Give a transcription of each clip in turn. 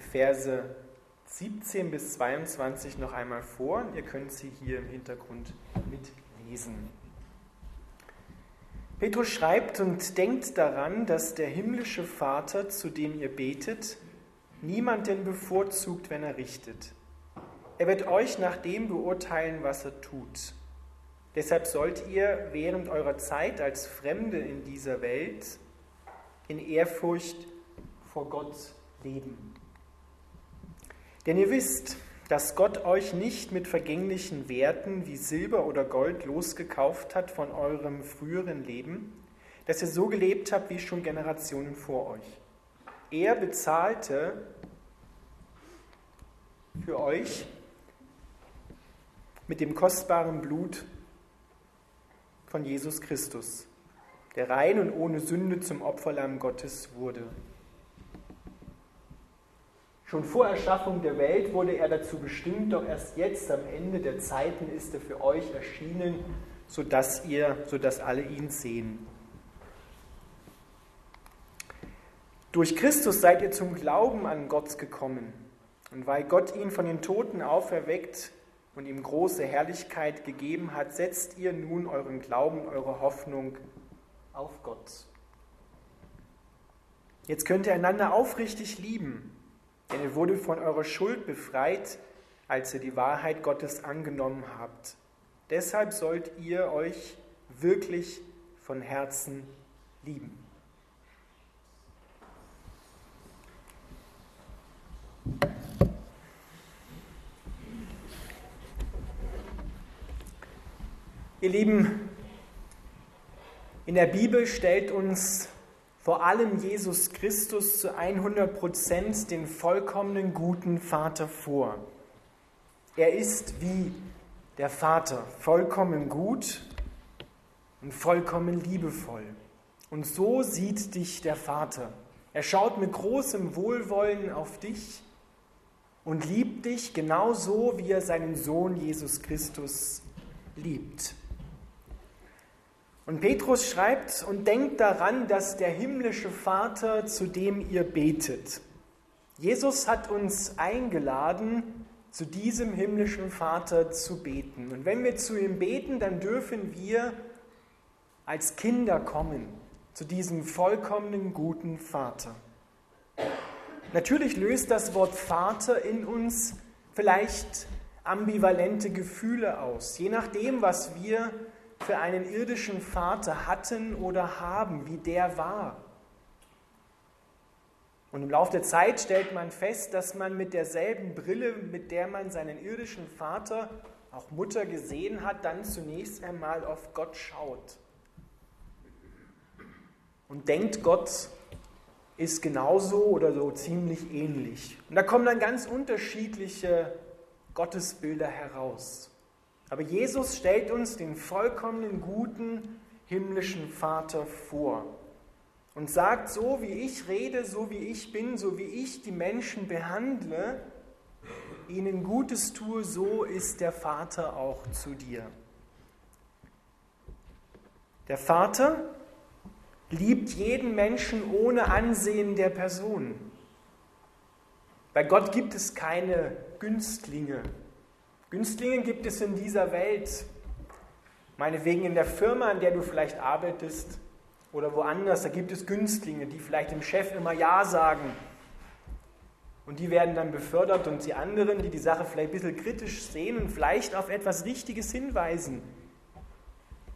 die Verse 17 bis 22 noch einmal vor. Ihr könnt sie hier im Hintergrund mitlesen. Petrus schreibt und denkt daran, dass der himmlische Vater, zu dem ihr betet, niemanden bevorzugt, wenn er richtet. Er wird euch nach dem beurteilen, was er tut. Deshalb sollt ihr während eurer Zeit als Fremde in dieser Welt in Ehrfurcht vor Gott leben. Denn ihr wisst, dass Gott euch nicht mit vergänglichen Werten wie Silber oder Gold losgekauft hat von eurem früheren Leben, dass ihr so gelebt habt wie schon Generationen vor euch. Er bezahlte für euch mit dem kostbaren Blut von Jesus Christus, der rein und ohne Sünde zum Opferlamm Gottes wurde. Schon vor Erschaffung der Welt wurde er dazu bestimmt, doch erst jetzt am Ende der Zeiten ist er für euch erschienen, sodass ihr, sodass alle ihn sehen. Durch Christus seid ihr zum Glauben an Gott gekommen. Und weil Gott ihn von den Toten auferweckt und ihm große Herrlichkeit gegeben hat, setzt ihr nun euren Glauben, eure Hoffnung auf Gott. Jetzt könnt ihr einander aufrichtig lieben denn ihr wurde von eurer Schuld befreit, als ihr die Wahrheit Gottes angenommen habt. Deshalb sollt ihr euch wirklich von Herzen lieben. Ihr Lieben, in der Bibel stellt uns vor allem Jesus Christus zu 100 Prozent den vollkommenen guten Vater vor. Er ist wie der Vater, vollkommen gut und vollkommen liebevoll. Und so sieht dich der Vater. Er schaut mit großem Wohlwollen auf dich und liebt dich genauso, wie er seinen Sohn Jesus Christus liebt. Und Petrus schreibt und denkt daran, dass der himmlische Vater, zu dem ihr betet. Jesus hat uns eingeladen, zu diesem himmlischen Vater zu beten. Und wenn wir zu ihm beten, dann dürfen wir als Kinder kommen zu diesem vollkommenen guten Vater. Natürlich löst das Wort Vater in uns vielleicht ambivalente Gefühle aus, je nachdem, was wir für einen irdischen Vater hatten oder haben, wie der war. Und im Laufe der Zeit stellt man fest, dass man mit derselben Brille, mit der man seinen irdischen Vater, auch Mutter gesehen hat, dann zunächst einmal auf Gott schaut. Und denkt, Gott ist genauso oder so ziemlich ähnlich. Und da kommen dann ganz unterschiedliche Gottesbilder heraus. Aber Jesus stellt uns den vollkommenen guten himmlischen Vater vor und sagt, so wie ich rede, so wie ich bin, so wie ich die Menschen behandle, ihnen Gutes tue, so ist der Vater auch zu dir. Der Vater liebt jeden Menschen ohne Ansehen der Person. Bei Gott gibt es keine Günstlinge, Günstlinge gibt es in dieser Welt. Meinetwegen in der Firma, an der du vielleicht arbeitest oder woanders, da gibt es Günstlinge, die vielleicht dem Chef immer Ja sagen. Und die werden dann befördert und die anderen, die die Sache vielleicht ein bisschen kritisch sehen und vielleicht auf etwas Richtiges hinweisen,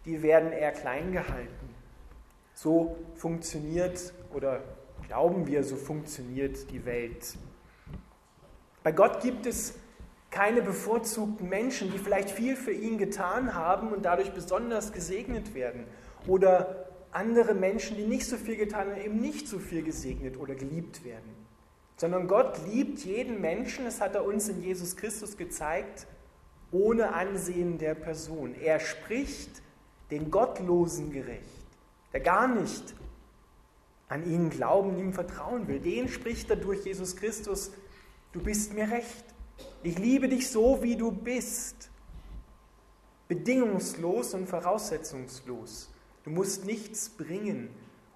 die werden eher klein gehalten. So funktioniert oder glauben wir, so funktioniert die Welt. Bei Gott gibt es keine bevorzugten Menschen, die vielleicht viel für ihn getan haben und dadurch besonders gesegnet werden. Oder andere Menschen, die nicht so viel getan haben, eben nicht so viel gesegnet oder geliebt werden. Sondern Gott liebt jeden Menschen, das hat er uns in Jesus Christus gezeigt, ohne Ansehen der Person. Er spricht den Gottlosen gerecht, der gar nicht an ihn glauben, ihm vertrauen will. Den spricht er durch Jesus Christus, du bist mir recht. Ich liebe dich so, wie du bist. Bedingungslos und voraussetzungslos. Du musst nichts bringen,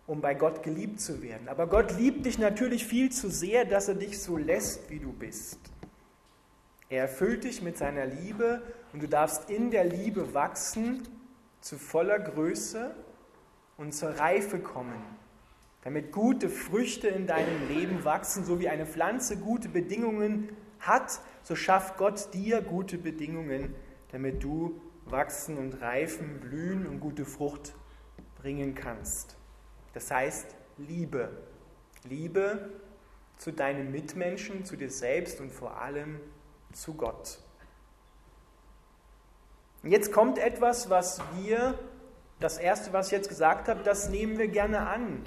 um bei Gott geliebt zu werden. Aber Gott liebt dich natürlich viel zu sehr, dass er dich so lässt, wie du bist. Er erfüllt dich mit seiner Liebe und du darfst in der Liebe wachsen zu voller Größe und zur Reife kommen, damit gute Früchte in deinem Leben wachsen, so wie eine Pflanze gute Bedingungen hat, so schafft Gott dir gute Bedingungen, damit du wachsen und reifen, blühen und gute Frucht bringen kannst. Das heißt Liebe. Liebe zu deinen Mitmenschen, zu dir selbst und vor allem zu Gott. Jetzt kommt etwas, was wir, das erste, was ich jetzt gesagt habe, das nehmen wir gerne an.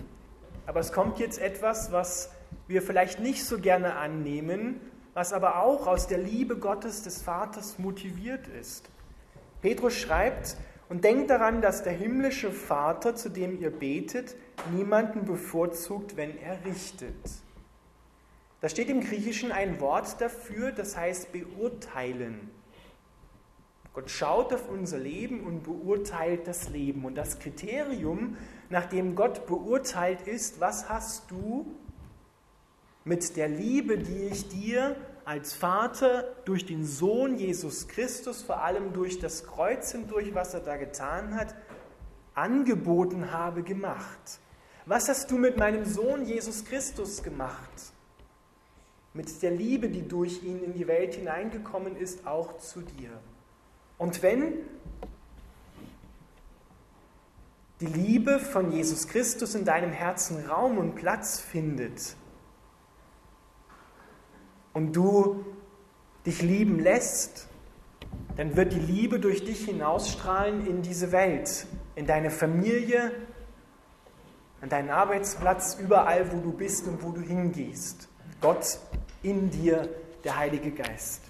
Aber es kommt jetzt etwas, was wir vielleicht nicht so gerne annehmen, was aber auch aus der Liebe Gottes des Vaters motiviert ist. Petrus schreibt, und denkt daran, dass der himmlische Vater, zu dem ihr betet, niemanden bevorzugt, wenn er richtet. Da steht im Griechischen ein Wort dafür, das heißt beurteilen. Gott schaut auf unser Leben und beurteilt das Leben. Und das Kriterium, nach dem Gott beurteilt, ist, was hast du mit der Liebe, die ich dir als Vater durch den Sohn Jesus Christus, vor allem durch das Kreuz hindurch, was er da getan hat, angeboten habe, gemacht. Was hast du mit meinem Sohn Jesus Christus gemacht? Mit der Liebe, die durch ihn in die Welt hineingekommen ist, auch zu dir. Und wenn die Liebe von Jesus Christus in deinem Herzen Raum und Platz findet, und du dich lieben lässt, dann wird die Liebe durch dich hinausstrahlen in diese Welt, in deine Familie, an deinen Arbeitsplatz, überall, wo du bist und wo du hingehst. Gott in dir, der Heilige Geist.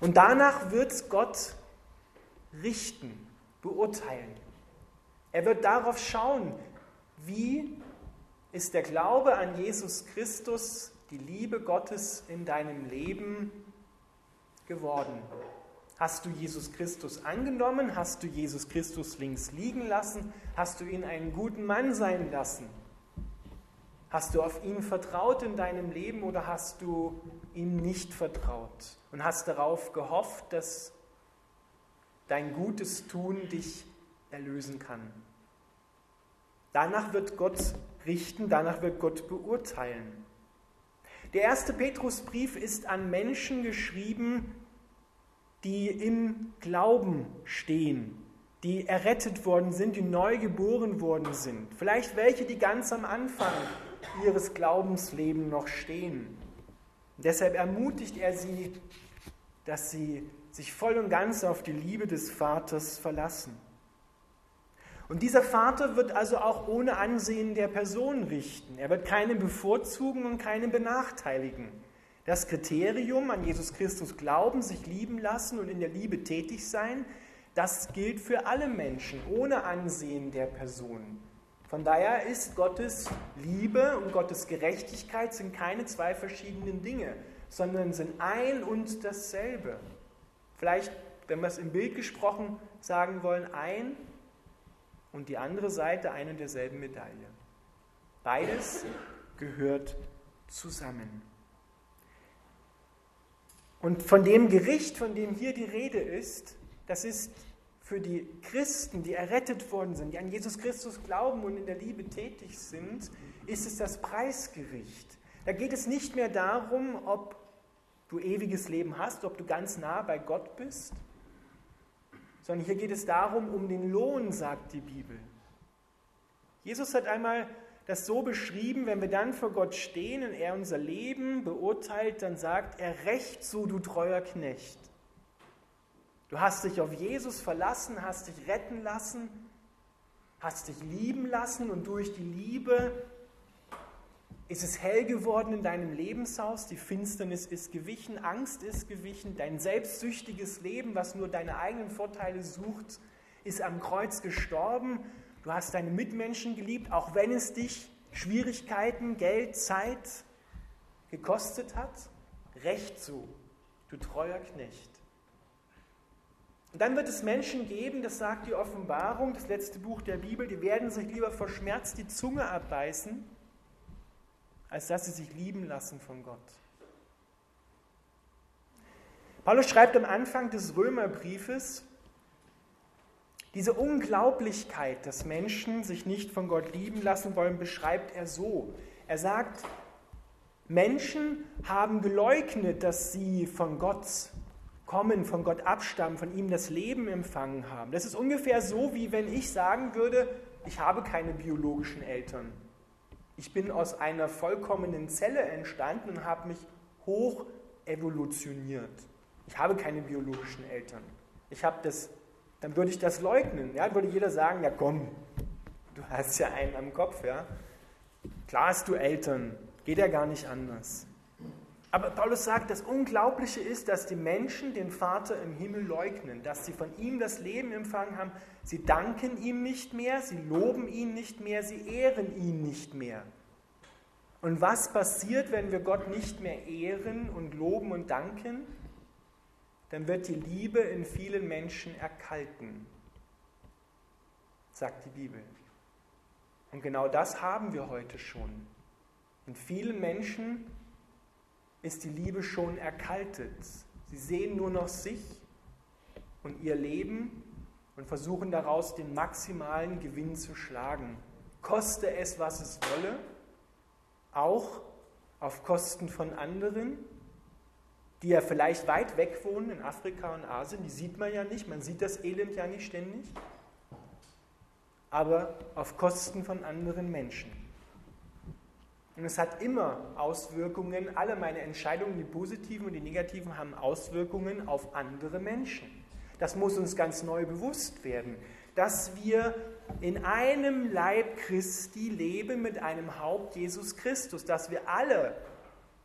Und danach wird Gott richten, beurteilen. Er wird darauf schauen, wie ist der Glaube an Jesus Christus die Liebe Gottes in deinem Leben geworden? Hast du Jesus Christus angenommen? Hast du Jesus Christus links liegen lassen? Hast du ihn einen guten Mann sein lassen? Hast du auf ihn vertraut in deinem Leben oder hast du ihm nicht vertraut und hast darauf gehofft, dass dein gutes Tun dich erlösen kann? Danach wird Gott richten, danach wird Gott beurteilen. Der erste Petrusbrief ist an Menschen geschrieben, die im Glauben stehen, die errettet worden sind, die neu geboren worden sind. Vielleicht welche, die ganz am Anfang ihres Glaubenslebens noch stehen. deshalb ermutigt er sie, dass sie sich voll und ganz auf die Liebe des Vaters verlassen. Und dieser Vater wird also auch ohne Ansehen der Person richten. Er wird keinen bevorzugen und keinen benachteiligen. Das Kriterium, an Jesus Christus glauben, sich lieben lassen und in der Liebe tätig sein, das gilt für alle Menschen, ohne Ansehen der Person. Von daher ist Gottes Liebe und Gottes Gerechtigkeit sind keine zwei verschiedenen Dinge, sondern sind ein und dasselbe. Vielleicht, wenn wir es im Bild gesprochen sagen wollen, ein und die andere Seite eine derselben Medaille. Beides gehört zusammen. Und von dem Gericht, von dem hier die Rede ist, das ist für die Christen, die errettet worden sind, die an Jesus Christus glauben und in der Liebe tätig sind, ist es das Preisgericht. Da geht es nicht mehr darum, ob du ewiges Leben hast, ob du ganz nah bei Gott bist, sondern hier geht es darum, um den Lohn, sagt die Bibel. Jesus hat einmal das so beschrieben, wenn wir dann vor Gott stehen und er unser Leben beurteilt, dann sagt er, recht so, du treuer Knecht. Du hast dich auf Jesus verlassen, hast dich retten lassen, hast dich lieben lassen und durch die Liebe ist es hell geworden in deinem Lebenshaus, die Finsternis ist gewichen, Angst ist gewichen, dein selbstsüchtiges Leben, was nur deine eigenen Vorteile sucht, ist am Kreuz gestorben. Du hast deine Mitmenschen geliebt, auch wenn es dich Schwierigkeiten, Geld, Zeit gekostet hat. Recht so, du treuer Knecht. Und dann wird es Menschen geben, das sagt die Offenbarung, das letzte Buch der Bibel, die werden sich lieber vor Schmerz die Zunge abbeißen, als dass sie sich lieben lassen von Gott. Paulus schreibt am Anfang des Römerbriefes, diese Unglaublichkeit, dass Menschen sich nicht von Gott lieben lassen wollen, beschreibt er so. Er sagt, Menschen haben geleugnet, dass sie von Gott kommen, von Gott abstammen, von ihm das Leben empfangen haben. Das ist ungefähr so, wie wenn ich sagen würde, ich habe keine biologischen Eltern. Ich bin aus einer vollkommenen Zelle entstanden und habe mich hoch evolutioniert. Ich habe keine biologischen Eltern. Ich habe das, dann würde ich das leugnen. Ja, würde jeder sagen, ja komm, du hast ja einen am Kopf, ja. Klar hast du Eltern, Geht ja gar nicht anders. Aber Paulus sagt, das Unglaubliche ist, dass die Menschen den Vater im Himmel leugnen, dass sie von ihm das Leben empfangen haben. Sie danken ihm nicht mehr, sie loben ihn nicht mehr, sie ehren ihn nicht mehr. Und was passiert, wenn wir Gott nicht mehr ehren und loben und danken? Dann wird die Liebe in vielen Menschen erkalten, sagt die Bibel. Und genau das haben wir heute schon. In vielen Menschen ist die Liebe schon erkaltet. Sie sehen nur noch sich und ihr Leben und versuchen daraus den maximalen Gewinn zu schlagen. Koste es, was es wolle, auch auf Kosten von anderen, die ja vielleicht weit weg wohnen in Afrika und Asien, die sieht man ja nicht, man sieht das Elend ja nicht ständig, aber auf Kosten von anderen Menschen. Und es hat immer Auswirkungen, alle meine Entscheidungen, die positiven und die negativen, haben Auswirkungen auf andere Menschen. Das muss uns ganz neu bewusst werden, dass wir in einem Leib Christi leben mit einem Haupt Jesus Christus, dass wir alle,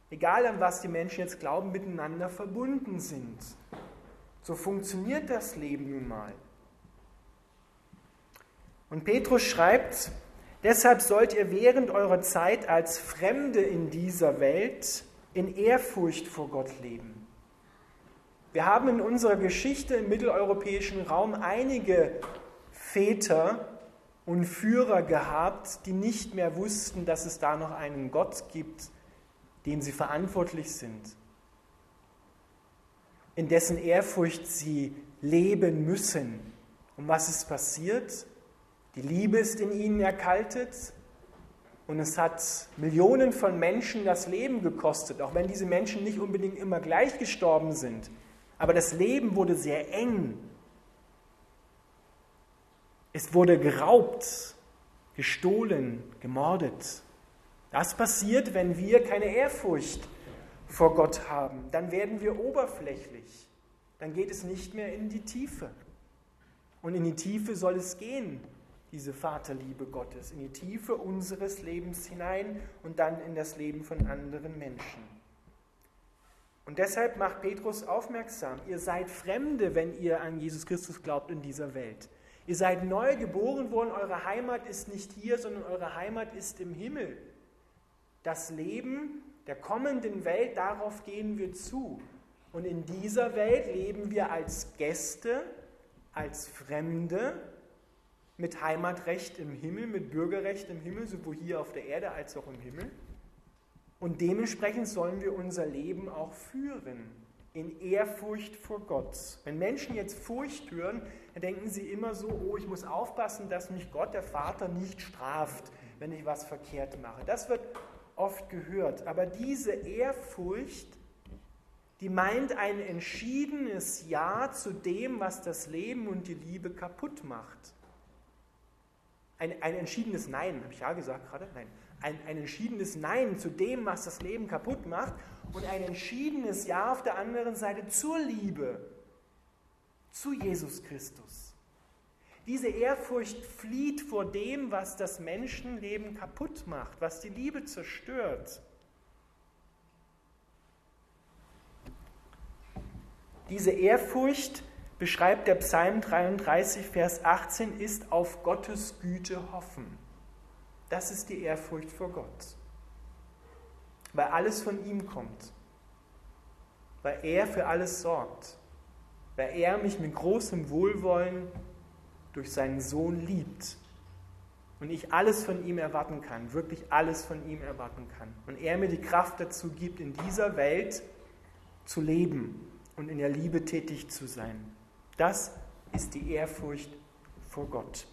egal an was die Menschen jetzt glauben, miteinander verbunden sind. So funktioniert das Leben nun mal. Und Petrus schreibt, Deshalb sollt ihr während eurer Zeit als Fremde in dieser Welt in Ehrfurcht vor Gott leben. Wir haben in unserer Geschichte im mitteleuropäischen Raum einige Väter und Führer gehabt, die nicht mehr wussten, dass es da noch einen Gott gibt, dem sie verantwortlich sind, in dessen Ehrfurcht sie leben müssen. Und was ist passiert? Die Liebe ist in ihnen erkaltet und es hat Millionen von Menschen das Leben gekostet, auch wenn diese Menschen nicht unbedingt immer gleich gestorben sind. Aber das Leben wurde sehr eng. Es wurde geraubt, gestohlen, gemordet. Das passiert, wenn wir keine Ehrfurcht vor Gott haben. Dann werden wir oberflächlich. Dann geht es nicht mehr in die Tiefe. Und in die Tiefe soll es gehen diese Vaterliebe Gottes in die Tiefe unseres Lebens hinein und dann in das Leben von anderen Menschen. Und deshalb macht Petrus aufmerksam, ihr seid Fremde, wenn ihr an Jesus Christus glaubt in dieser Welt. Ihr seid neu geboren worden, eure Heimat ist nicht hier, sondern eure Heimat ist im Himmel. Das Leben der kommenden Welt, darauf gehen wir zu. Und in dieser Welt leben wir als Gäste, als Fremde mit Heimatrecht im Himmel, mit Bürgerrecht im Himmel, sowohl hier auf der Erde als auch im Himmel. Und dementsprechend sollen wir unser Leben auch führen, in Ehrfurcht vor Gott. Wenn Menschen jetzt Furcht hören, dann denken sie immer so, oh, ich muss aufpassen, dass mich Gott, der Vater, nicht straft, wenn ich was verkehrt mache. Das wird oft gehört. Aber diese Ehrfurcht, die meint ein entschiedenes Ja zu dem, was das Leben und die Liebe kaputt macht. Ein, ein entschiedenes Nein, habe ich ja gesagt gerade? Nein. Ein, ein entschiedenes Nein zu dem, was das Leben kaputt macht und ein entschiedenes Ja auf der anderen Seite zur Liebe, zu Jesus Christus. Diese Ehrfurcht flieht vor dem, was das Menschenleben kaputt macht, was die Liebe zerstört. Diese Ehrfurcht beschreibt der Psalm 33, Vers 18, ist auf Gottes Güte hoffen. Das ist die Ehrfurcht vor Gott. Weil alles von ihm kommt. Weil er für alles sorgt. weil er mich mit großem Wohlwollen durch seinen Sohn liebt und ich alles von ihm erwarten kann, wirklich alles von ihm erwarten kann. Und er mir die Kraft dazu gibt, in dieser Welt zu leben und in der Liebe tätig zu sein. Das ist die Ehrfurcht vor Gott.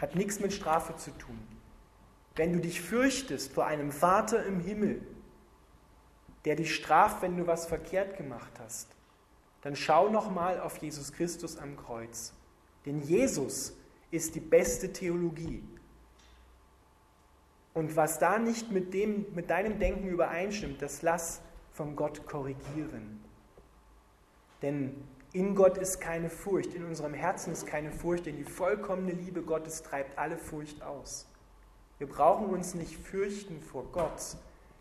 Hat nichts mit Strafe zu tun. Wenn du dich fürchtest vor einem Vater im Himmel, der dich straft, wenn du was verkehrt gemacht hast, dann schau noch mal auf Jesus Christus am Kreuz. Denn Jesus ist die beste Theologie. Und was da nicht mit, dem, mit deinem Denken übereinstimmt, das lass von Gott korrigieren. Denn in Gott ist keine Furcht, in unserem Herzen ist keine Furcht, denn die vollkommene Liebe Gottes treibt alle Furcht aus. Wir brauchen uns nicht fürchten vor Gott,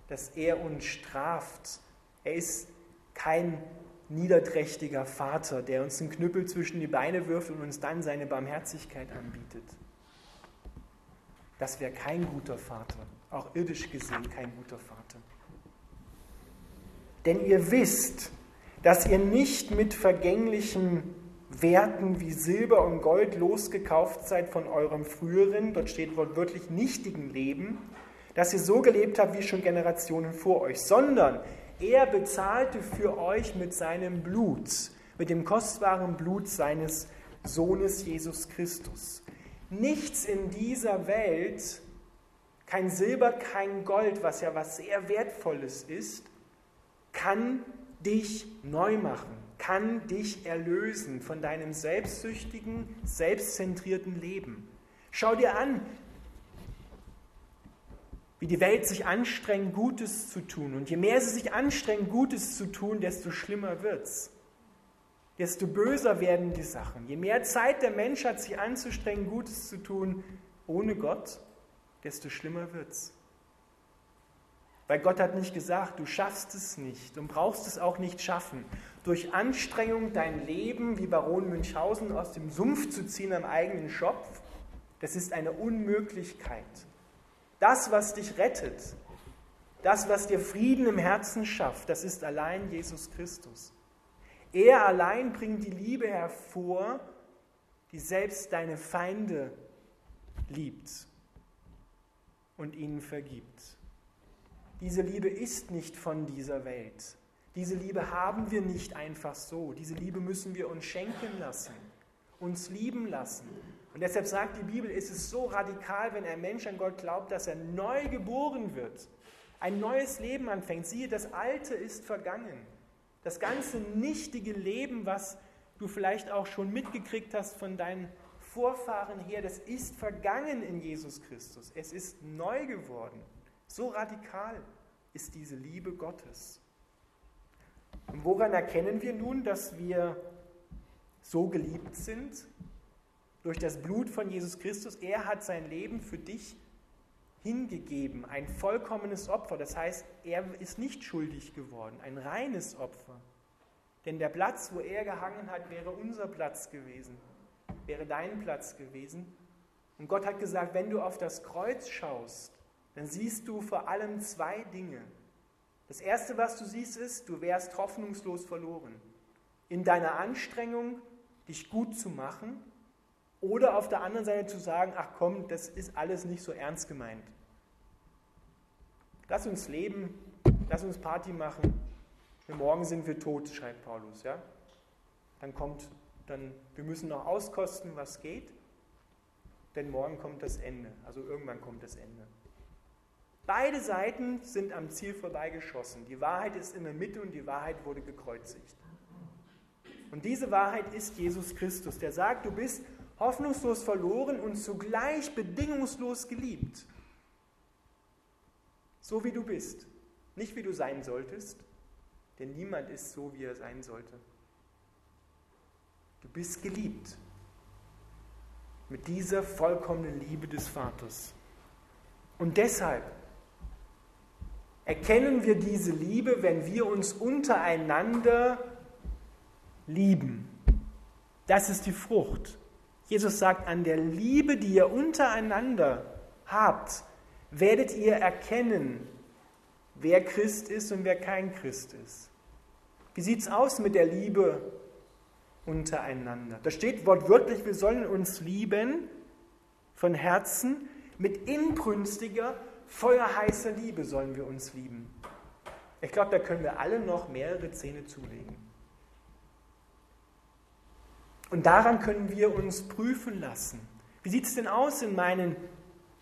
dass er uns straft. Er ist kein niederträchtiger Vater, der uns einen Knüppel zwischen die Beine wirft und uns dann seine Barmherzigkeit anbietet. Das wäre kein guter Vater, auch irdisch gesehen kein guter Vater. Denn ihr wisst, dass ihr nicht mit vergänglichen Werten wie Silber und Gold losgekauft seid von eurem früheren, dort steht wortwörtlich nichtigen Leben, dass ihr so gelebt habt wie schon Generationen vor euch, sondern er bezahlte für euch mit seinem Blut, mit dem kostbaren Blut seines Sohnes Jesus Christus. Nichts in dieser Welt, kein Silber, kein Gold, was ja was sehr Wertvolles ist, kann dich neu machen, kann dich erlösen von deinem selbstsüchtigen, selbstzentrierten Leben. Schau dir an, wie die Welt sich anstrengt, Gutes zu tun. Und je mehr sie sich anstrengt, Gutes zu tun, desto schlimmer wird es. Desto böser werden die Sachen. Je mehr Zeit der Mensch hat, sich anzustrengen, Gutes zu tun, ohne Gott, desto schlimmer wird es. Weil Gott hat nicht gesagt, du schaffst es nicht und brauchst es auch nicht schaffen. Durch Anstrengung dein Leben wie Baron Münchhausen aus dem Sumpf zu ziehen am eigenen Schopf, das ist eine Unmöglichkeit. Das, was dich rettet, das, was dir Frieden im Herzen schafft, das ist allein Jesus Christus. Er allein bringt die Liebe hervor, die selbst deine Feinde liebt und ihnen vergibt. Diese Liebe ist nicht von dieser Welt. Diese Liebe haben wir nicht einfach so. Diese Liebe müssen wir uns schenken lassen, uns lieben lassen. Und deshalb sagt die Bibel, ist es so radikal, wenn ein Mensch an Gott glaubt, dass er neu geboren wird, ein neues Leben anfängt. Siehe, das Alte ist vergangen. Das ganze nichtige Leben, was du vielleicht auch schon mitgekriegt hast von deinen Vorfahren her, das ist vergangen in Jesus Christus. Es ist neu geworden. So radikal ist diese Liebe Gottes. Und woran erkennen wir nun, dass wir so geliebt sind? durch das Blut von Jesus Christus. Er hat sein Leben für dich hingegeben, ein vollkommenes Opfer. Das heißt, er ist nicht schuldig geworden, ein reines Opfer. Denn der Platz, wo er gehangen hat, wäre unser Platz gewesen, wäre dein Platz gewesen. Und Gott hat gesagt, wenn du auf das Kreuz schaust, dann siehst du vor allem zwei Dinge. Das Erste, was du siehst, ist, du wärst hoffnungslos verloren. In deiner Anstrengung, dich gut zu machen, oder auf der anderen Seite zu sagen, ach komm, das ist alles nicht so ernst gemeint. Lass uns leben, lass uns Party machen. Morgen sind wir tot, schreibt Paulus. Ja? Dann kommt, dann, wir müssen noch auskosten, was geht, denn morgen kommt das Ende. Also irgendwann kommt das Ende. Beide Seiten sind am Ziel vorbeigeschossen. Die Wahrheit ist in der Mitte und die Wahrheit wurde gekreuzigt. Und diese Wahrheit ist Jesus Christus, der sagt, du bist hoffnungslos verloren und zugleich bedingungslos geliebt. So wie du bist, nicht wie du sein solltest, denn niemand ist so, wie er sein sollte. Du bist geliebt mit dieser vollkommenen Liebe des Vaters. Und deshalb erkennen wir diese Liebe, wenn wir uns untereinander lieben. Das ist die Frucht. Jesus sagt, an der Liebe, die ihr untereinander habt, werdet ihr erkennen, wer Christ ist und wer kein Christ ist. Wie sieht es aus mit der Liebe untereinander? Da steht wortwörtlich, wir sollen uns lieben von Herzen, mit inbrünstiger, feuerheißer Liebe sollen wir uns lieben. Ich glaube, da können wir alle noch mehrere Zähne zulegen. Und daran können wir uns prüfen lassen. Wie sieht es denn aus in meinen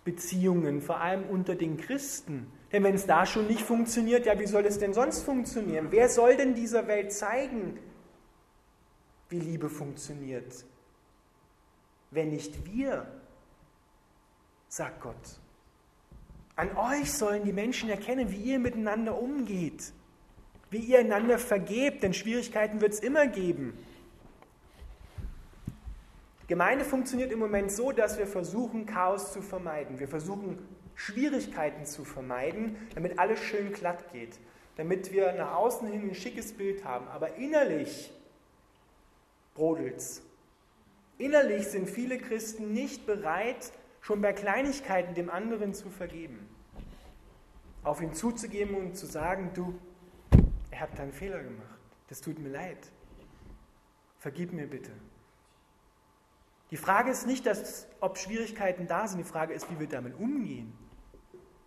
Beziehungen, vor allem unter den Christen? Denn wenn es da schon nicht funktioniert, ja, wie soll es denn sonst funktionieren? Wer soll denn dieser Welt zeigen, wie Liebe funktioniert? Wenn nicht wir, sagt Gott. An euch sollen die Menschen erkennen, wie ihr miteinander umgeht, wie ihr einander vergebt, denn Schwierigkeiten wird es immer geben. Gemeinde funktioniert im Moment so, dass wir versuchen, Chaos zu vermeiden. Wir versuchen, Schwierigkeiten zu vermeiden, damit alles schön glatt geht, damit wir nach außen hin ein schickes Bild haben. Aber innerlich brodelt's. Innerlich sind viele Christen nicht bereit, schon bei Kleinigkeiten dem anderen zu vergeben. Auf ihn zuzugeben und zu sagen, du, er hat einen Fehler gemacht. Das tut mir leid. Vergib mir bitte. Die Frage ist nicht, dass, ob Schwierigkeiten da sind, die Frage ist, wie wir damit umgehen.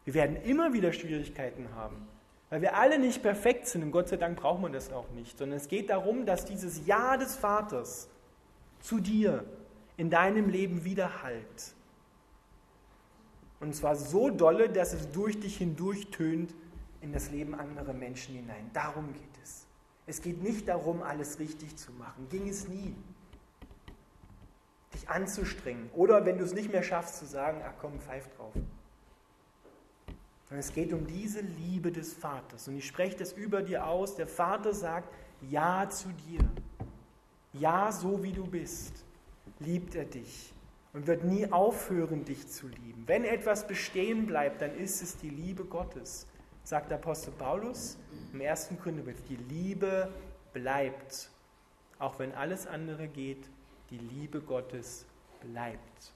Wir werden immer wieder Schwierigkeiten haben, weil wir alle nicht perfekt sind und Gott sei Dank braucht man das auch nicht, sondern es geht darum, dass dieses Ja des Vaters zu dir in deinem Leben widerhallt. Und zwar so dolle, dass es durch dich hindurch tönt in das Leben anderer Menschen hinein. Darum geht es. Es geht nicht darum, alles richtig zu machen. Ging es nie. Dich anzustrengen. Oder wenn du es nicht mehr schaffst, zu sagen, ach komm, pfeif drauf. Sondern es geht um diese Liebe des Vaters. Und ich spreche das über dir aus. Der Vater sagt Ja zu dir. Ja, so wie du bist, liebt er dich und wird nie aufhören, dich zu lieben. Wenn etwas bestehen bleibt, dann ist es die Liebe Gottes, sagt Apostel Paulus im ersten Gründerbrief. Die Liebe bleibt. Auch wenn alles andere geht, die Liebe Gottes bleibt.